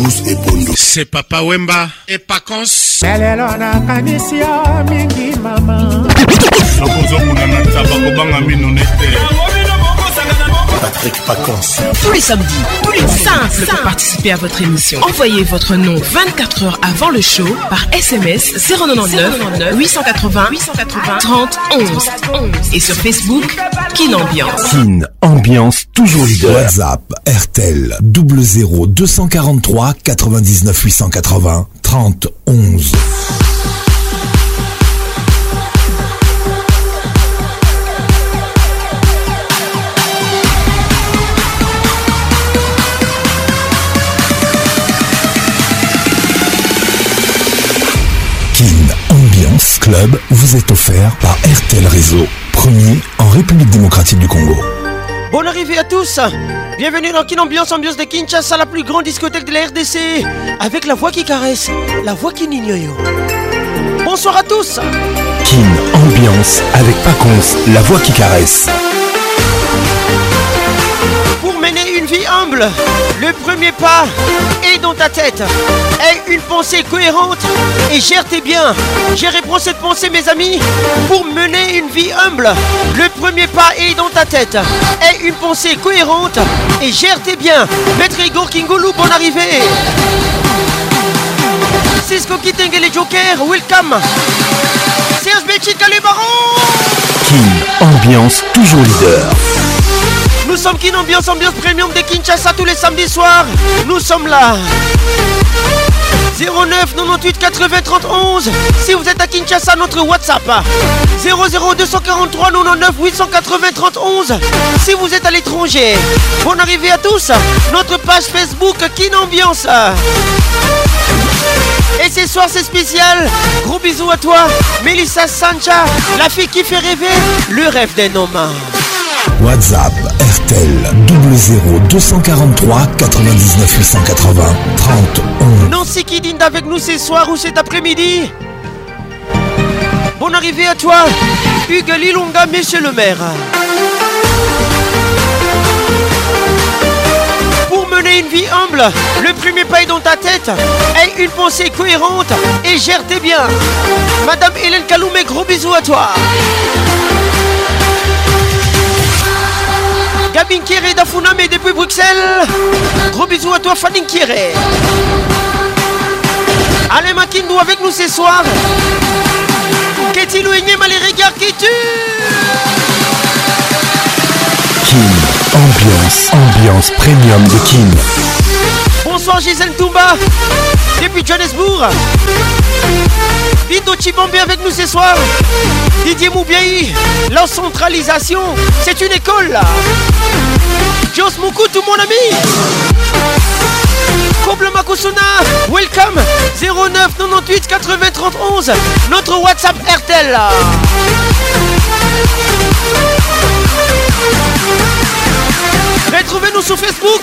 Bougous et Pondo. C'est Papa Wemba et Pacons. lelo nakanisi yo mingi mama nakozokuna na ntaba kobanga mino nete Patrick Pacons. Tous les samedis, tous les simples pour participer à votre émission. Envoyez votre nom 24 heures avant le show par SMS 099 880 880 30 11 et sur Facebook Kin Ambiance. Kin Ambiance toujours leader. WhatsApp RTL 00 243 99 880 30 11. Club vous est offert par RTL Réseau, premier en République démocratique du Congo. Bonne arrivée à tous Bienvenue dans Kin Ambiance, ambiance de Kinshasa, la plus grande discothèque de la RDC Avec la voix qui caresse, la voix qui n'ignore Bonsoir à tous Kin Ambiance avec Pacons, la voix qui caresse. Mener une vie humble, le premier pas est dans ta tête. Aie une pensée cohérente et gère tes biens. J'ai reprends cette pensée, mes amis. Pour mener une vie humble, le premier pas est dans ta tête. Aie une pensée cohérente et gère tes biens. Maître Igor Kingolo, bonne arrivée. Cisco Kitenge les Jokers, welcome. Serge Béchika les barons. Kin Ambiance toujours leader. Nous sommes Kin Ambiance, ambiance premium de Kinshasa tous les samedis soirs. Nous sommes là. 09 98 80 30 11 Si vous êtes à Kinshasa, notre WhatsApp. 00 243 99 880 30 11 Si vous êtes à l'étranger, bonne arrivée à tous. Notre page Facebook Kin Ambiance. Et ce soir c'est spécial. Gros bisous à toi Melissa Sancha La fille qui fait rêver Le rêve d'un homme. WhatsApp RTL 00 243 99 880 30 11. Nancy qui dîne avec nous ce soir ou cet après-midi? Bonne arrivée à toi, Hugues Lilonga, monsieur le maire. Pour mener une vie humble, le premier pas dans ta tête. Aie une pensée cohérente et gère tes biens. Madame Hélène Kaloumé, gros bisous à toi. Gabin Kéré d'Afuname depuis Bruxelles. Gros bisous à toi, Fanny Kéré. Alain Makindou avec nous ce soir. Qu'est-il ou Enyema les regards qui tuent Kin Ambiance, ambiance premium de Kin. Bonsoir Gisèle Toumba depuis Johannesburg. Dido Chibombe avec nous ce soir. Didier Moubiaï, la centralisation, c'est une école là. Jos Moukoutou mon ami. Koble Makusuna, welcome 09 98 80 30 11 Notre WhatsApp RTL. Retrouvez-nous sur Facebook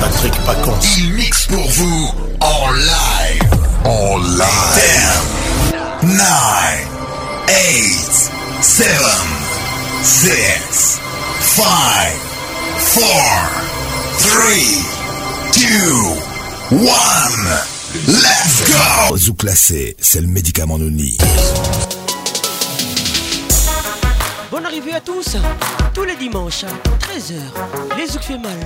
Patrick Pacons, il mixe pour vous en live. En live. 10, 9, 8, 7, 6, 5, 4, 3, 2, 1. Let's go! Zouk la c'est le médicament Nouni. Arrivée à tous, tous les dimanches, 13h, les Zouk fait mal.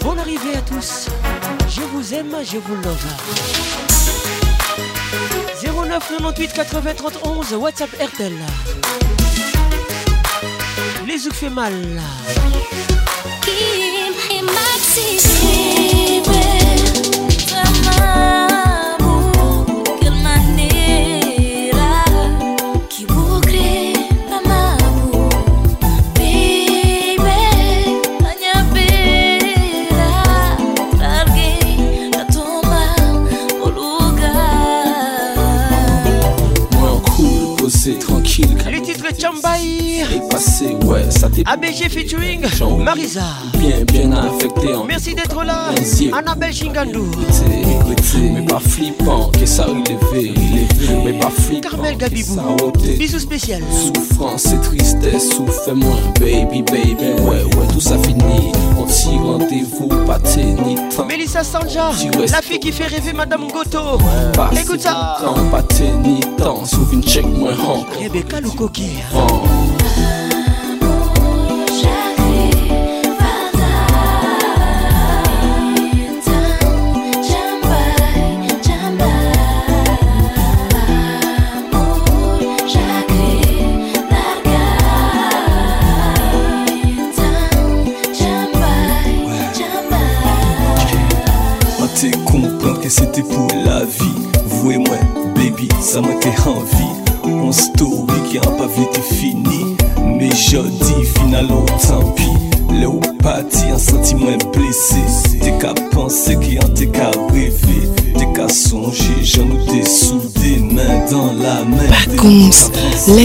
Bonne arrivée à tous, je vous aime, je vous love. 09 98 80 31 WhatsApp RTL. Les zouk fait mal. Passé, ouais, ça t'est ABG featuring Marisa. Bien, bien affecté en Merci d'être là. Annabelle Chingandou Mais pas flippant, que ça relevé Mais pas flippant, Carmel Gabibou. Bisous spécial. Souffrance et tristesse, souffre moins Baby, baby, ouais, ouais, tout ça fini. On t'y rendez-vous, pas ni temps Mélissa Sanja La fille qui fait rêver Madame Goto. Écoute ça. Pas ni temps, check moi Rebecca Lukoki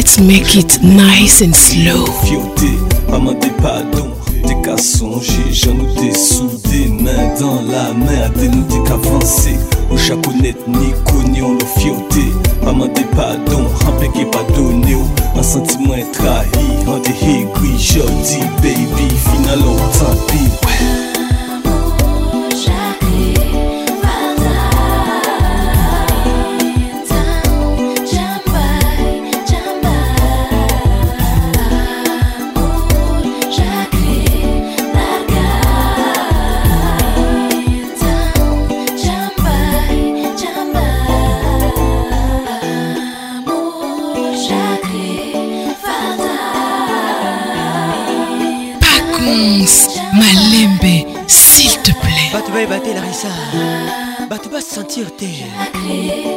let's make it nice and slow. Fioté, maman des pardon. T'es qu'à songer, j'en ai soudé, main dans la main. À nous t'es qu'avancer. Ou chaque ni bato bayeba te larisa bato basentir te.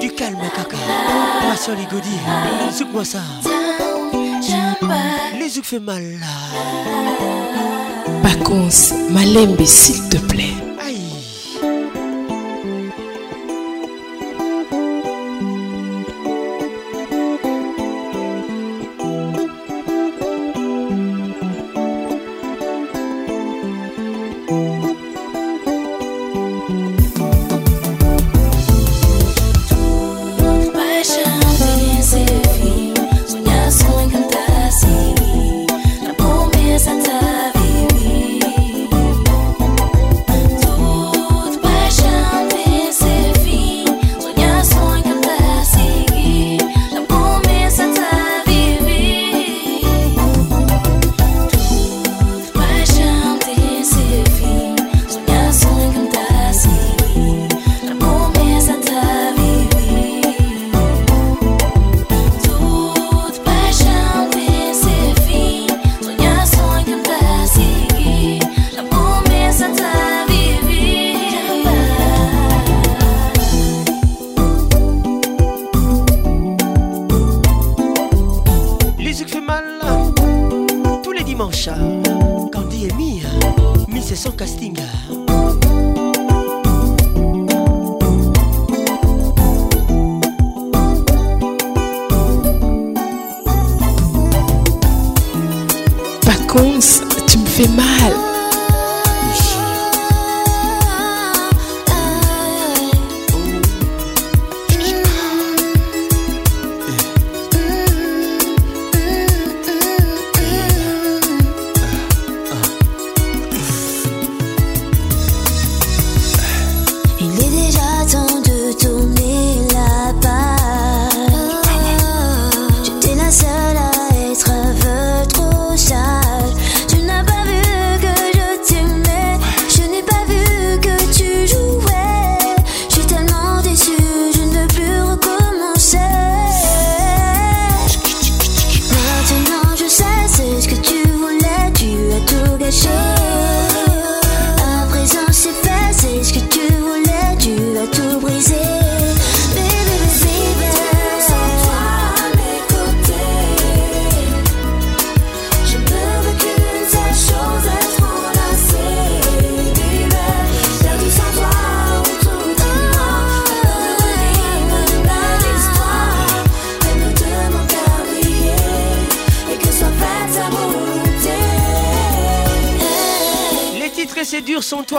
Du calme kaka. Poisson ligodi. Zouk mwasa le zouk fait mal. Bakonse malembe s'il te plaît.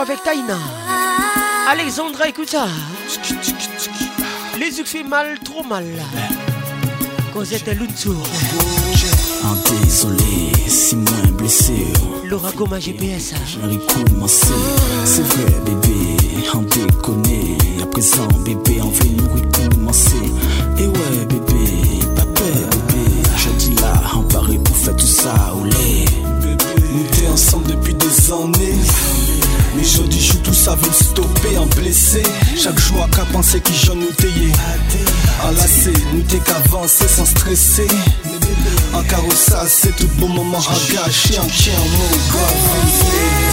Avec Taina. Alexandra, écoute ça. Les yeux fait mal, trop mal. Cosette Luntour. En désolé, si moins blessé. Laura Goma GPS. J'aurais commencé. C'est vrai, bébé, en déconner. À présent, bébé, on veut nous recommencer. Et ouais, bébé, pas peur, bébé. Je dis là, on paraît pour faire tout ça, olé. Nous t'es ensemble depuis des années. Mais je dis je tout ça veut stopper en blessé. Chaque jour qu'à penser qui j'en nous t'ayé Enlacé, nous t'es qu'avancer sans stresser. En carrossage c'est tout bon moment à gâcher. En chien, mon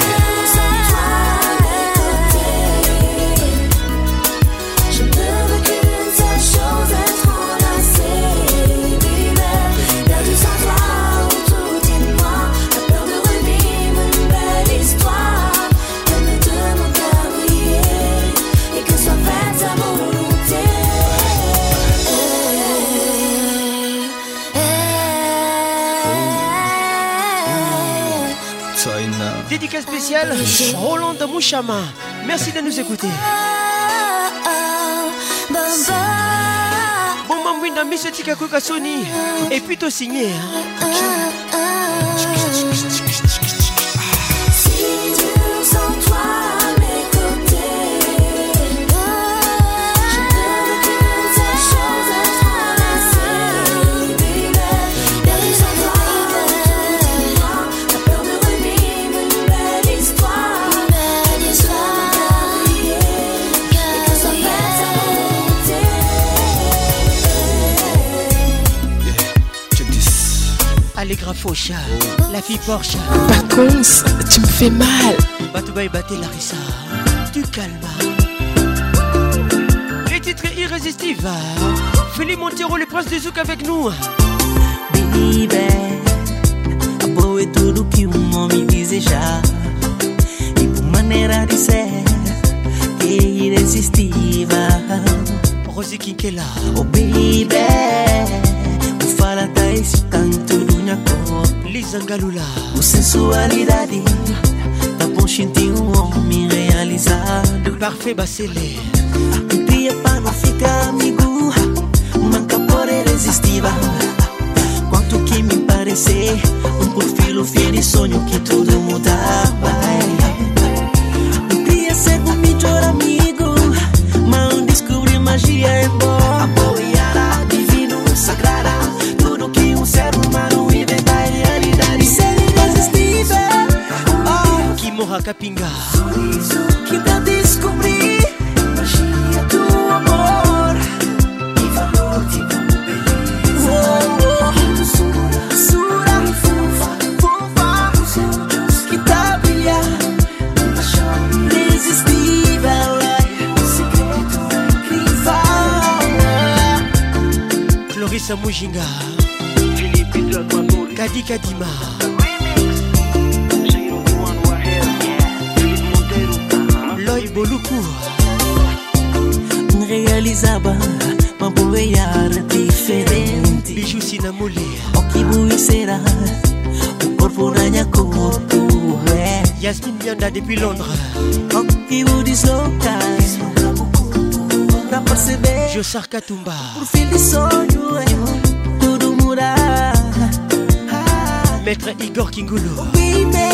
spéciale, Roland Mouchama. Merci de nous écouter. Bon, Mambouinda, Monsieur Tikakuka Sony est plutôt signé. Hein. Faucha, la fille Porsche. Vacances, tu me fais mal. Batoubaï Baté Larissa, tu calmes. Les titres irrésistibles. Philippe Montero, le prince des zouk avec nous. Baby, boa é tudo que um homem desejar. E por maneira de ser, que é irresistível. Rosie Kinkela. Oh, baby, o fala tá esse canto do nhacó. Lisa Galula. O sensualidade, tá sentir um homem realizado. Parfait Bacele. Um dia pra não ficar amigo, manca por irresistível. Quanto que me parecer um perfil fiel e sonho que tudo Jinga. Kadi Kadima. Loy Boluku. Realizaba mambo ya diferente Biju Sinamole. Okibuisera O corpo nanha como tu eh. é Yasmin Yanda depuis Londres. Okibudisloka Pra perceber Josar Katumba. Por fim de sonho Maître Igor já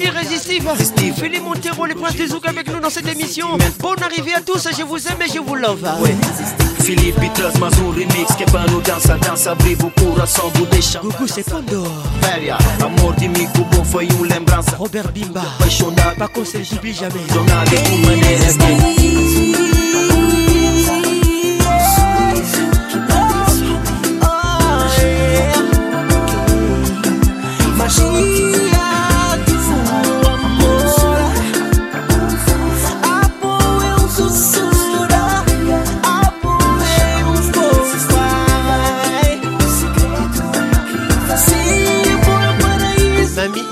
irrésistible. Philippe Montero, le prince des zouk avec nous dans cette émission. Bonne arrivée à tous, je vous aime et je vous love. Traz mais um remix que é pra no dança, dança, viva o coração do deixa Gugu c'est Fondo. Féria, amor de mico bom foi um lembrança Robert Bimba. Apaixonado, Pas qu'on se j'oublie jamais. jornada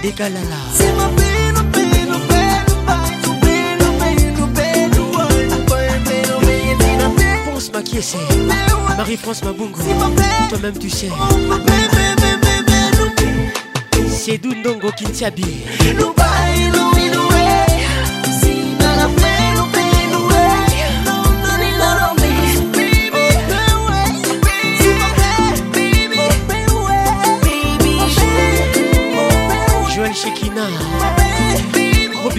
des Pense ma qui. Marie-France Toi-même tu sais. C'est Dundongo Kintiabi.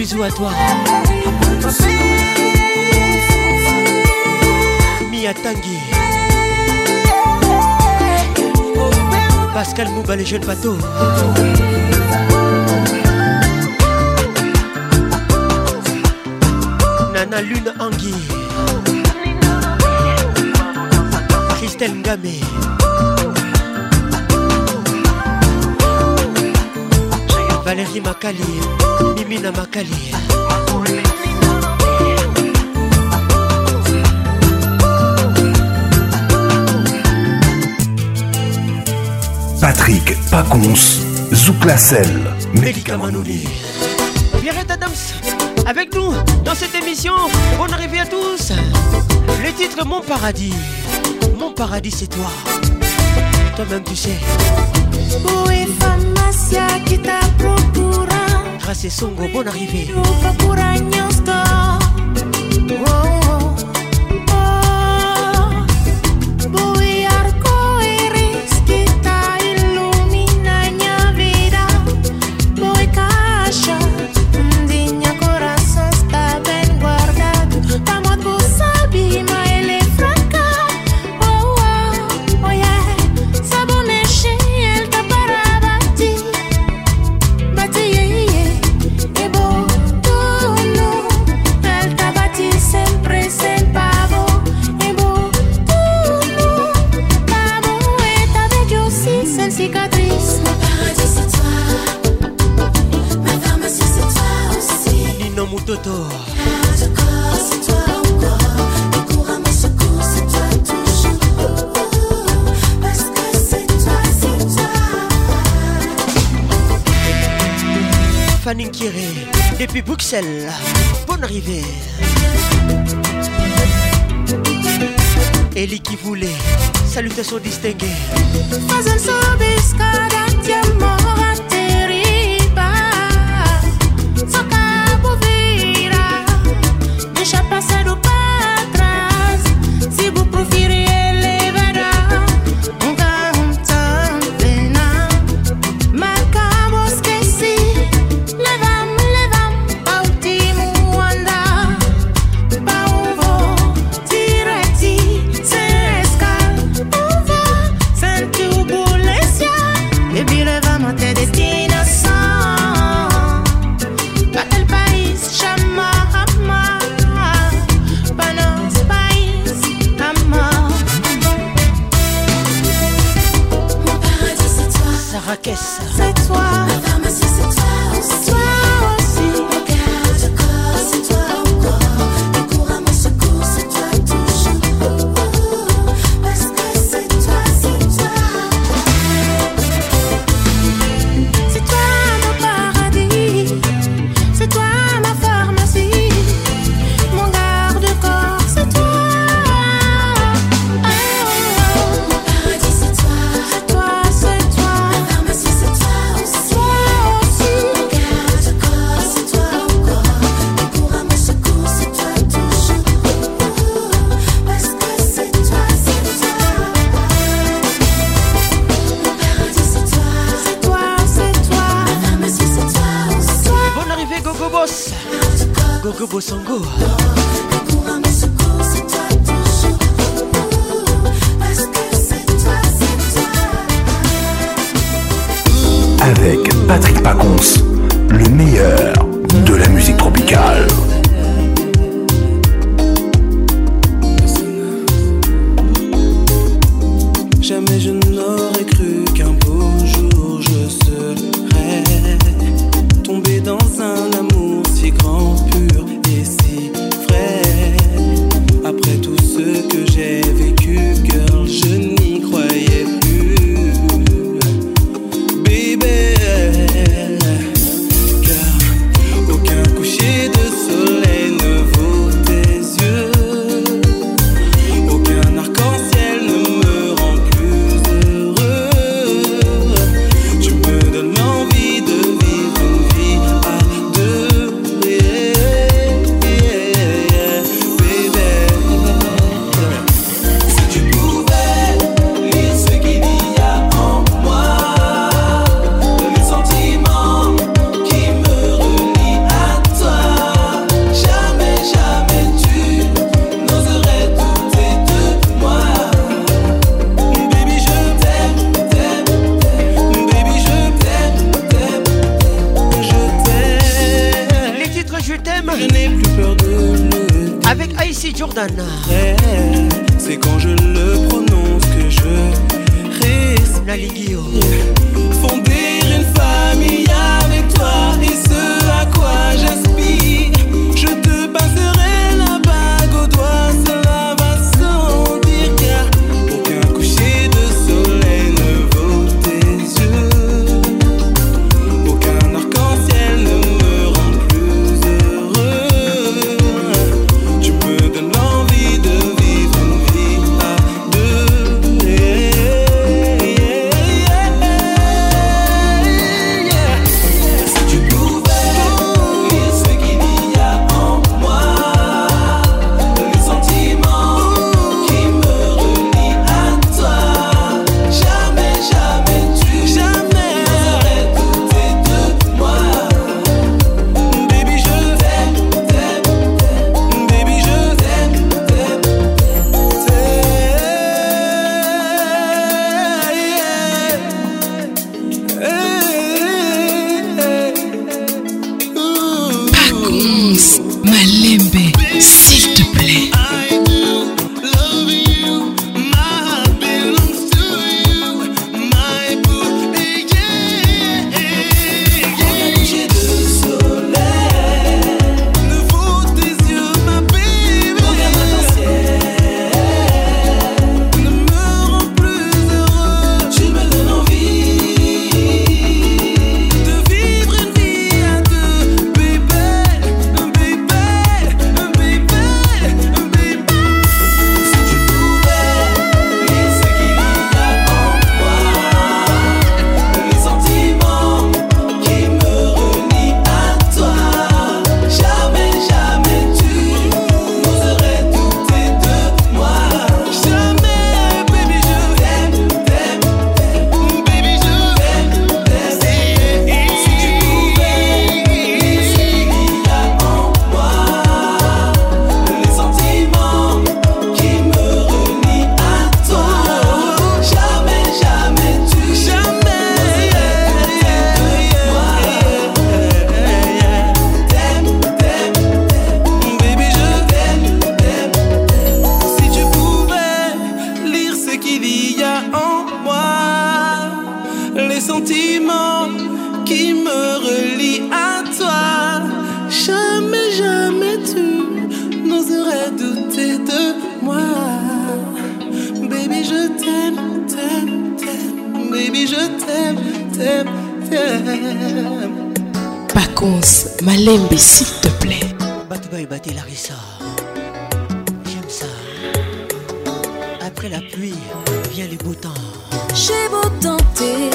bisous à toi. Mia Tanguy. Pascal Mouba, les jeunes bateaux. Nana Lune Anguille. Christelle Ngamé. Valérie Makali Mimina Makali Patrick Pacons Zouklacel Médicamanouli Pierrette Adams avec nous dans cette émission Bonne arrivée à tous. Le titre Mon Paradis. Mon Paradis c'est toi. Toi-même tu sais. Gracias Songo, bonne arrivée. Bruxelles. Bonne arrivée. Eli qui voulait, salutations distinguées. Pacons, Malembe, s'il te plaît. Batubaï Baté Larissa. J'aime ça. Après la pluie, vient les beau temps. J'ai beau tenter.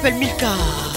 Papel Milka.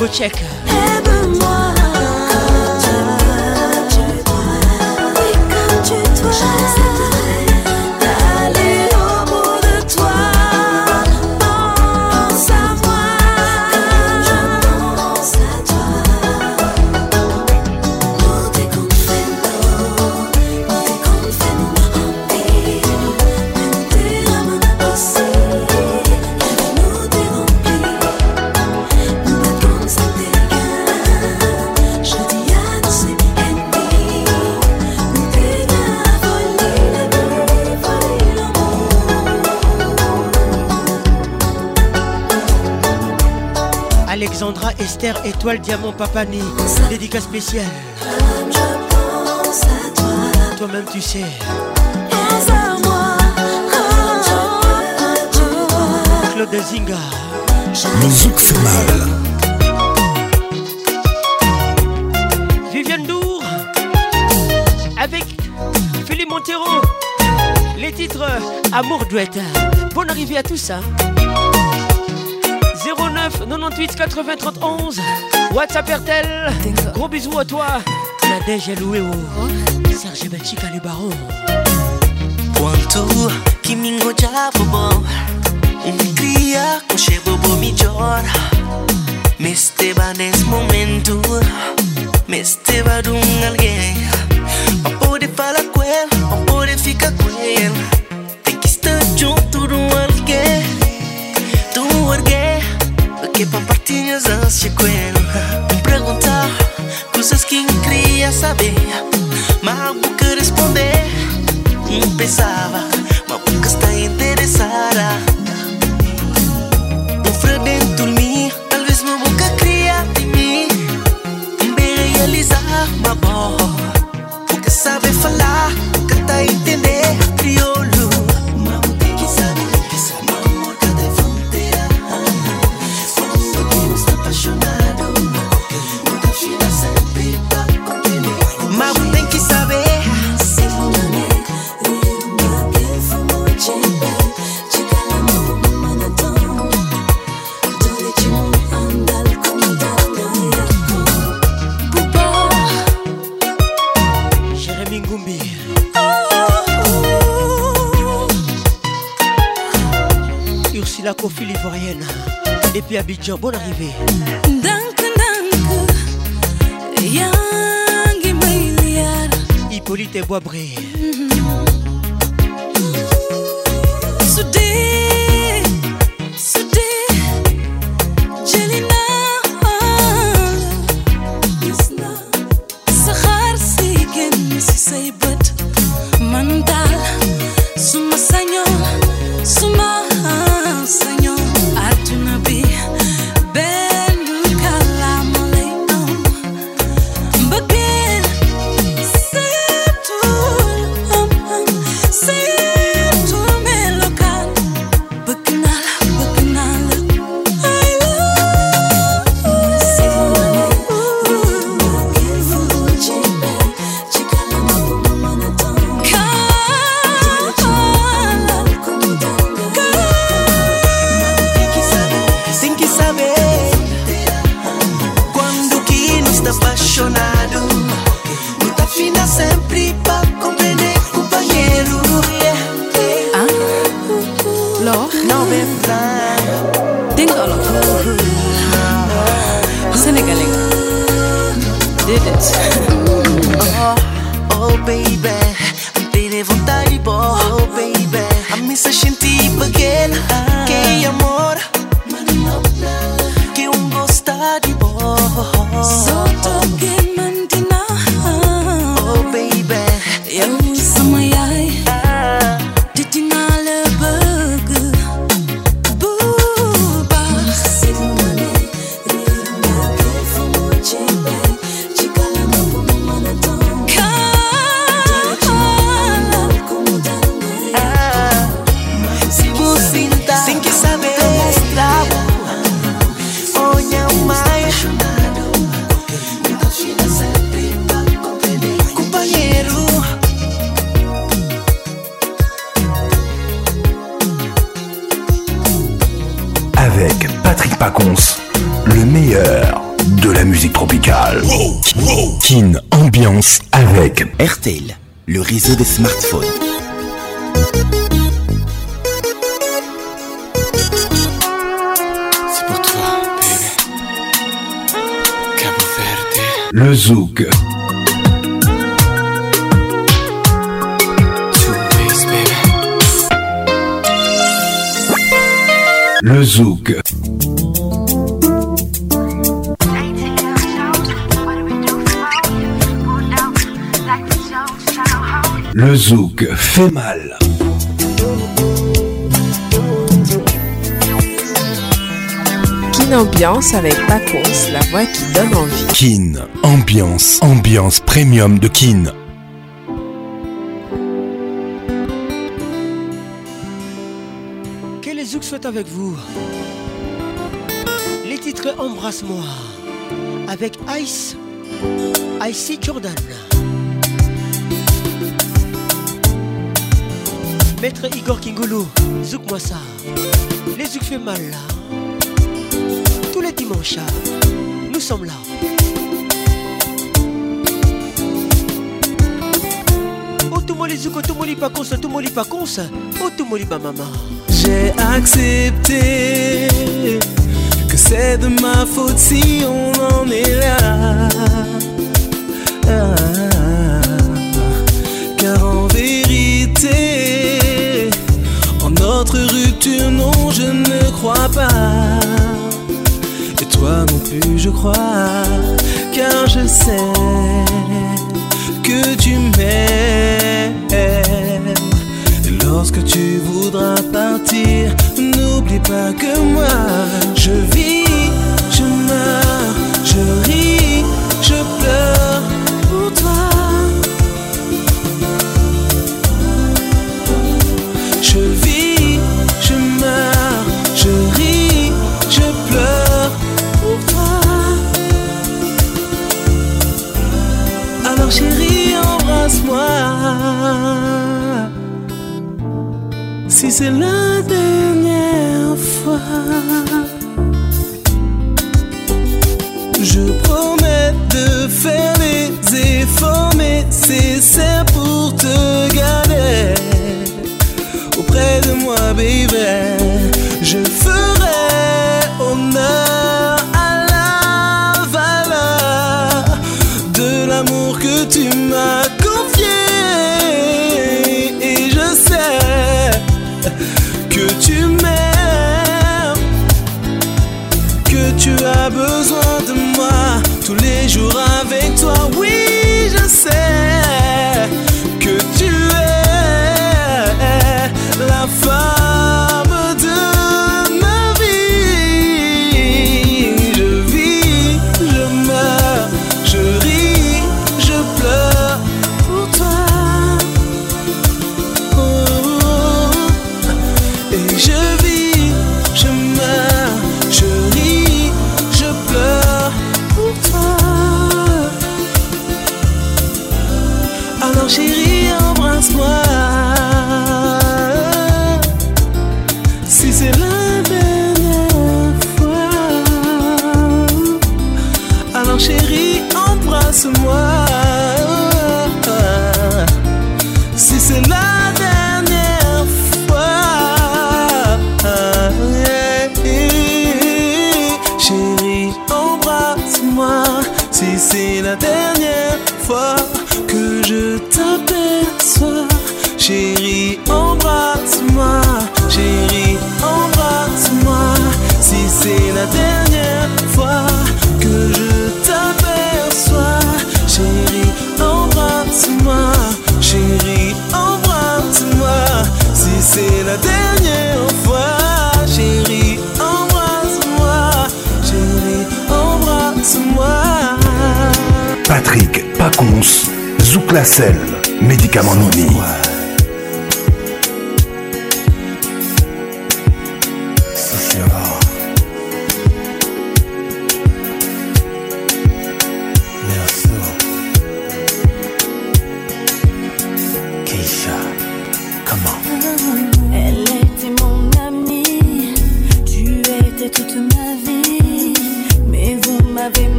Pacheco. Esther Étoile Diamant Papani Dédicace spéciale. Toi-même tu sais. Claude Zinga Musique fait mal. Viviane Dour. Avec Philippe Montero. Les titres Amour Duet. Bonne arrivée à tous ça. 09 98 80 31 WhatsApp RTL Gros bisous à toi. Nadège et Louéo Serge Belchica le baron. Quanto kimingo cha bobo Umkria koshe bobo mi jor Meste ba nes momento Meste ba dun alguien falar que compartilhas este cuero. perguntar coisas que queria saber, mas algo que responder. Não pensava, mas nunca está depuis Abidjan, bonne arrivée. Hippolyte RTL, le réseau des smartphones. C'est pour toi, baby. Cabo Verde. le Zouk, le Zouk. Le Zouk fait mal. Kin Ambiance avec Pacons, la voix qui donne envie. Kin, ambiance, ambiance premium de Kin. Que les Zouk soient avec vous. Les titres Embrasse-moi avec Ice, Icy Jordan. Maître Igor Kingolo, Zouk-moi ça. Les Zouk fait mal là. Tous les dimanches, nous sommes là. Otumoli Zouk, Otumoli Pacons, Otumoli Pacons, Otumoli Bamama. J'ai accepté que c'est de ma faute si on en est là. Ah, rupture, non, je ne crois pas. Et toi non plus, je crois, car je sais que tu m'aimes. Et lorsque tu voudras partir, n'oublie pas que moi, je vis, je meurs, je ris, Si c'est la dernière fois, je promets de faire les efforts nécessaires pour te garder auprès de moi, baby. Tous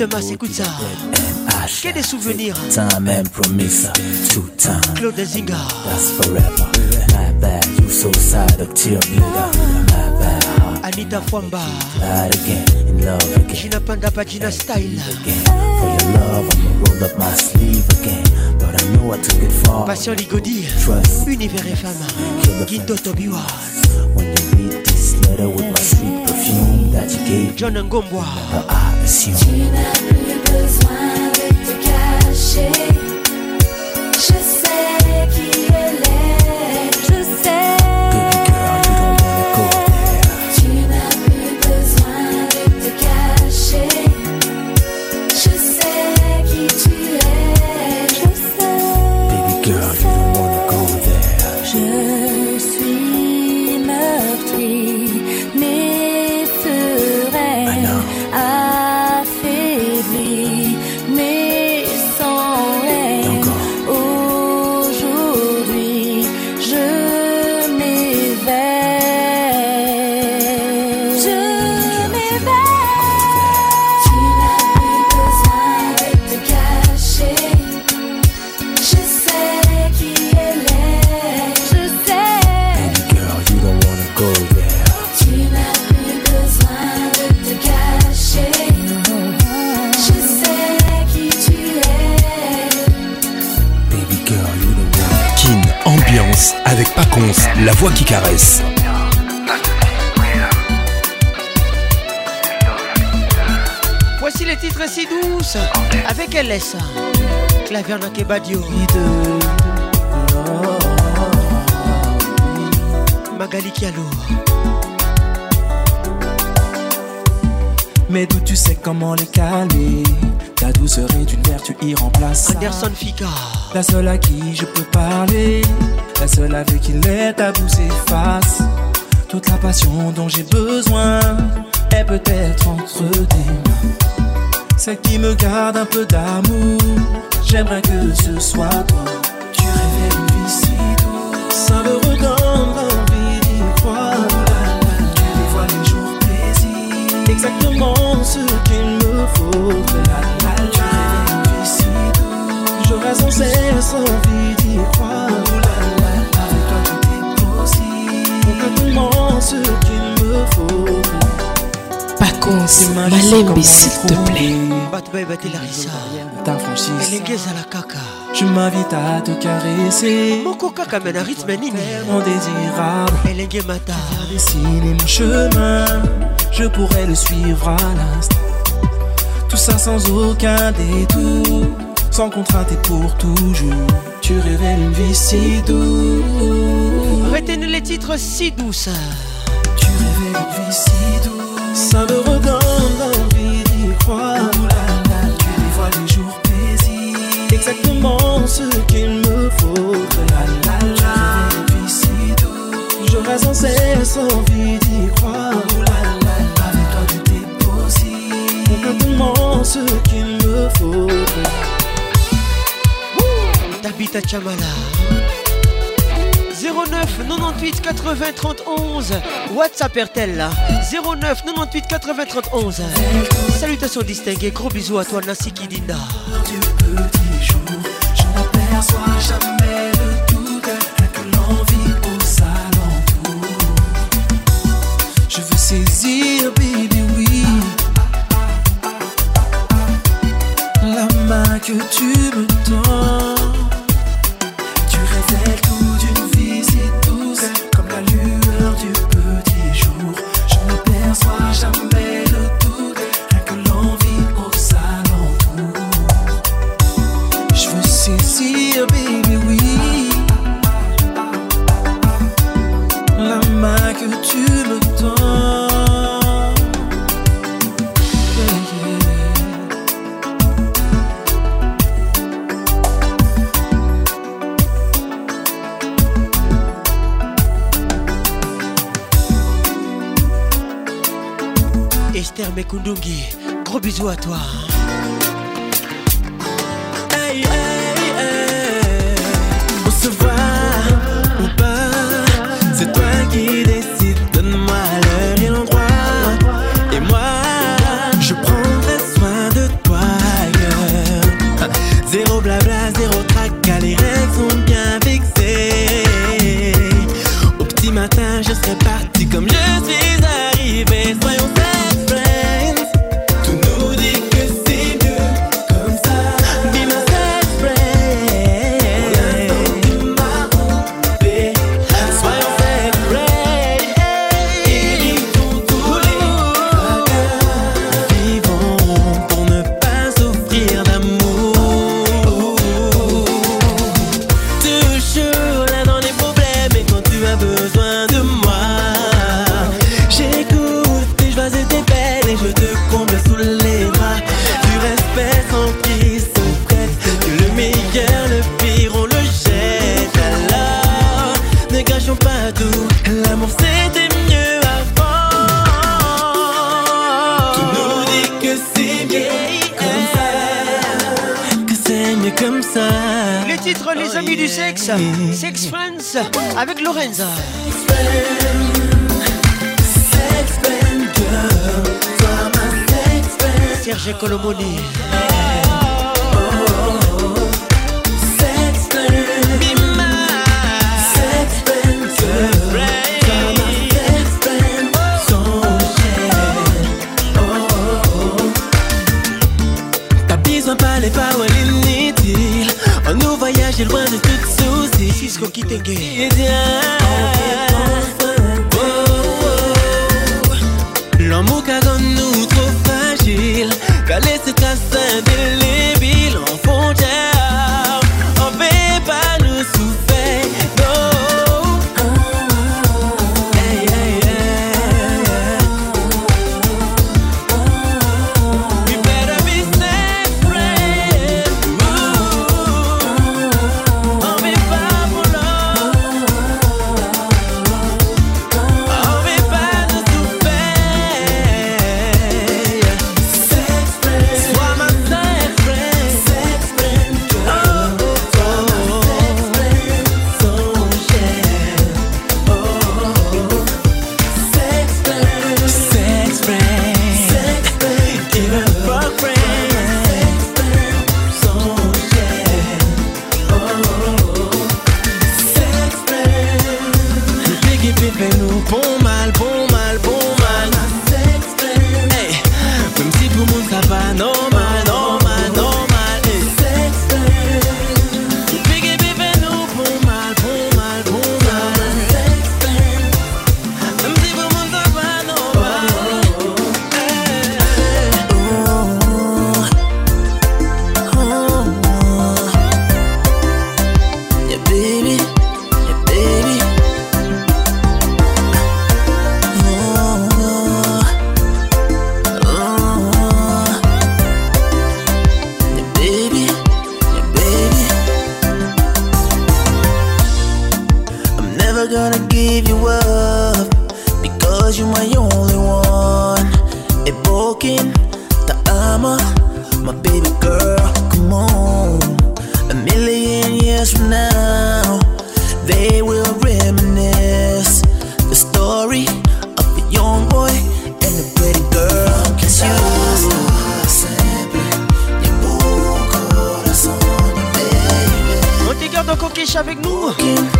Thomas, écoute ça. Que des souvenirs. Time and promise, two time. Claude Zinga. That's forever. My bad, you so sad, a tear bleeder. My bad, Anita Fwamba. lied again, in love again. Gina Panda Pagina Style. For your love, I'ma roll up my sleeve again. But I know I took it far. Passion Ligodi. Trust. Univers et femme. Guido Tobiwa. When you read this letter with my sweet perfume that you gave, John Ngombwa. I Tu n'as plus besoin de te cacher. Voici les titres si douces. Avec LS. Clavier Kebadio. Magali Kialo. Mais d'où tu sais comment les calmer? Ta douceur est une vertu irremplaçable. Anderson Fika La seule à qui je peux parler. La seule avec qui les tabous s'effacent Toute la passion dont j'ai besoin Est peut-être entre tes mains. Celle qui me garde un peu d'amour. J'aimerais que ce soit toi. Tu rêvais d'une vie si douce Exactement ce qu'il me douce J'aurais sans cesse envie d'y croire. Avec toi tout est possible. Complètement ce qu'il me Malembe, s'il te plaît. Je m'invite à te caresser. Moko kaka mena rythme nini. Mon désirable. Elengue Mata. Dessiner mon chemin Je pourrais le suivre à l'instant. Tout ça sans aucun détour. Sans contrainte et pour toujours. Tu rêvais d'une vie si douce. Retenez les titres si douces. Tu rêvais d'une vie si douce. Ça me redonne envie d'y croire. Tu dévoiles les jours paisibles. Exactement ce qu'il me faudrait. Tu rêvais d'une vie si douce. J'aurais sans cesse envie d'y croire ce qu'il me faudrait Tabita Chamala. 09 98 80 31 WhatsApp là. 09 98 80 31 Salutations distinguées, gros bisous à toi Nassi Kidinda. Du petit jour Je n'aperçois jamais à toi. Serge avec nous. Yeah,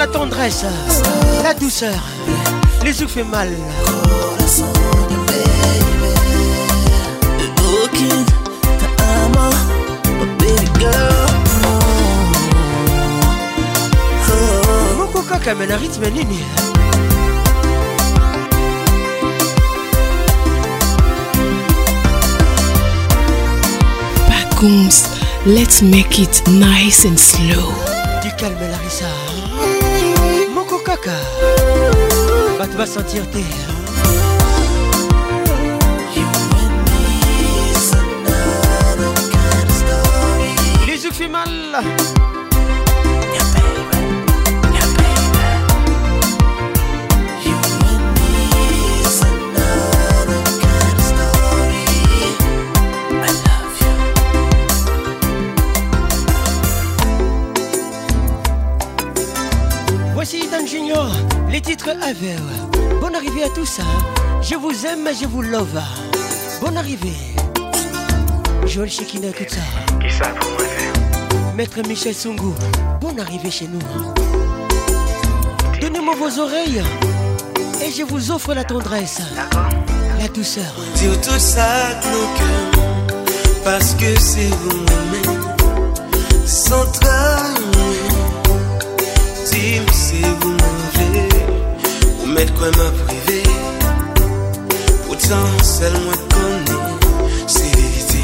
la tendresse, la douceur. Les yeux fait mal. Moko kaka mena rythme nini? Let's make it nice and slow. Du calme Larissa. Kaka. Bato va sentir tes. Les yeux fait mal. Aver. Bonne arrivée à tous. hein. Je vous aime, je vous love. Bonne arrivée. Joël Chekina, tout ça. Qui ça Maître Michel Sungu, bonne arrivée chez nous. Donnez-moi vos oreilles et je vous offre la tendresse, la douceur. Dire tout ça de nos cœurs, parce que c'est vous m'aimez. Sans trahir, dis c'est vous mauvais. Mèd kwen mè prive. Poutan sel mwen konè Se verite,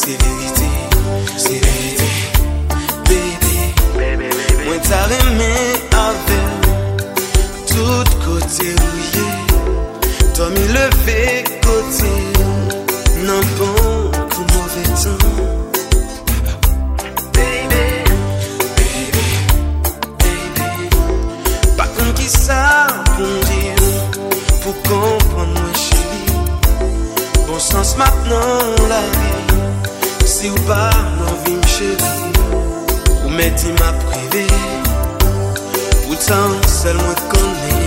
se verite, se verite Bebe, mwen ta remè avè Tout kote ouye To mi leve Si ou pa nan vim chevi Ou meti ma prive Ou tan sel mwen konen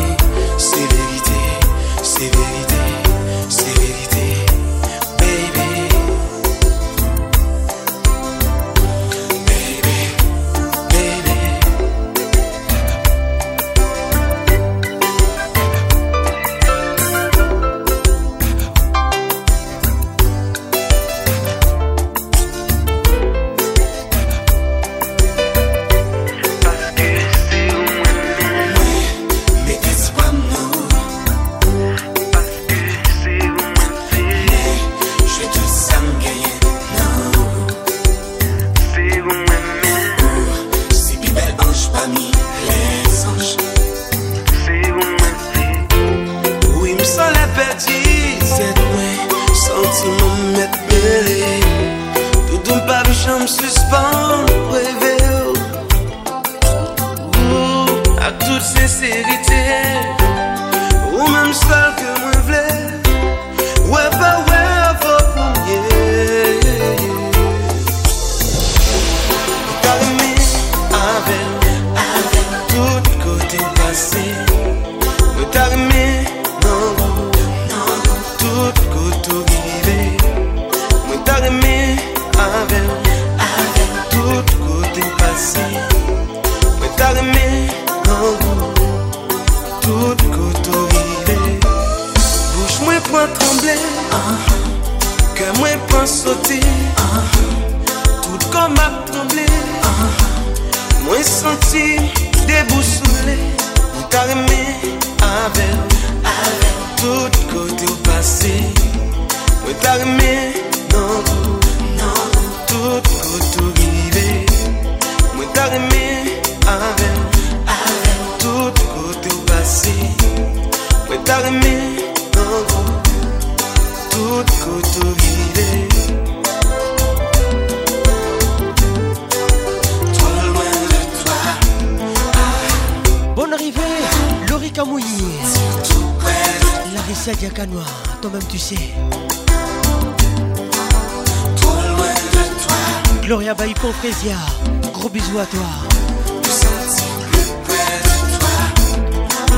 Gros bisous à toi.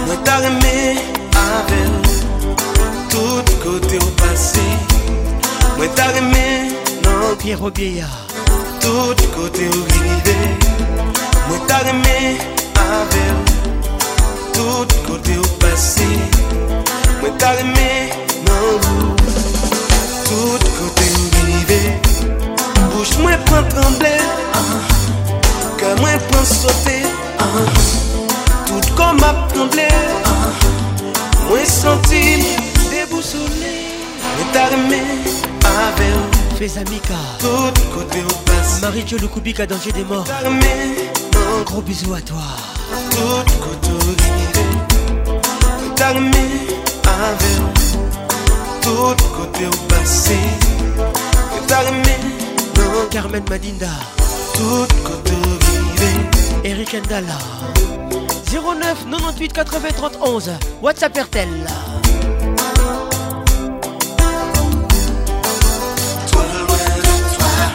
Moi t'as aimé avec tout côté au passé. Moi t'as aimé non Pierre Obieya. Tout côté au rivé. Moi t'as aimé avec tout côté au passé. Moi t'as aimé non tout côté au rivé. Bouche moi prend trembler, que moi prend sauter. Tout comme a tremblé, moi senti déboussolé. Mais t'as aimé avec Fais Amika. tout côté au passé. Marie-Jo Lukubika, danger des morts. Non Gros bisous à toi. tout au rivé. Mais t'as aimé avec tout côté au passé. Mais t'as aimé non Carmen Madinda. tout côté. Eric Ndala. 09 98 80 30 11. WhatsApp RTL. Toi loin de toi, ah,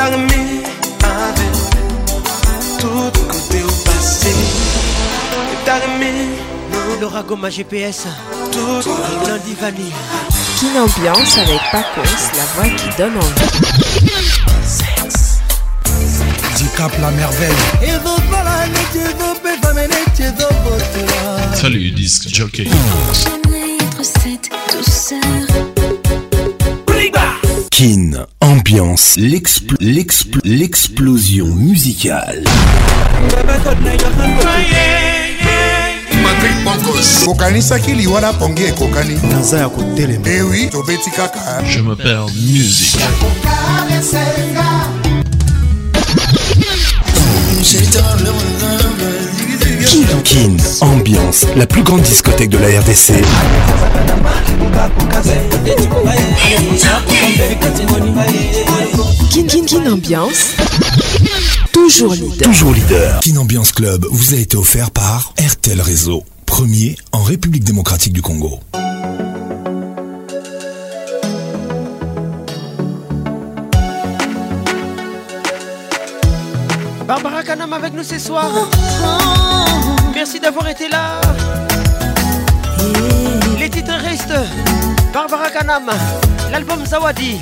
ah, me Laura Goma GPS. tout Lundi Vanille. Kin Ambiance avec Pacos, la voix qui donne envie. Handicap la merveille. Salut, disque jockey. J'aimerais être cette douceur. Kin, ambiance, l'expl- l'expl- l'explosion musicale. Patrick Pancos kokanisaki liwa na pongi ekokani naza ya kotelema ewi tobeti kaka Je me perds musique. Kin, Kin, ambiance, la plus grande discothèque de la RDC. Kin Kin Kin Ambiance. Toujours leader. Toujours leader. Club vous a été offert par RTL Réseau, premier en République démocratique du Congo. Barbara Kanam avec nous ce soir. Merci d'avoir été là. Les titres restent. Barbara Kanam, l'album Zawadi.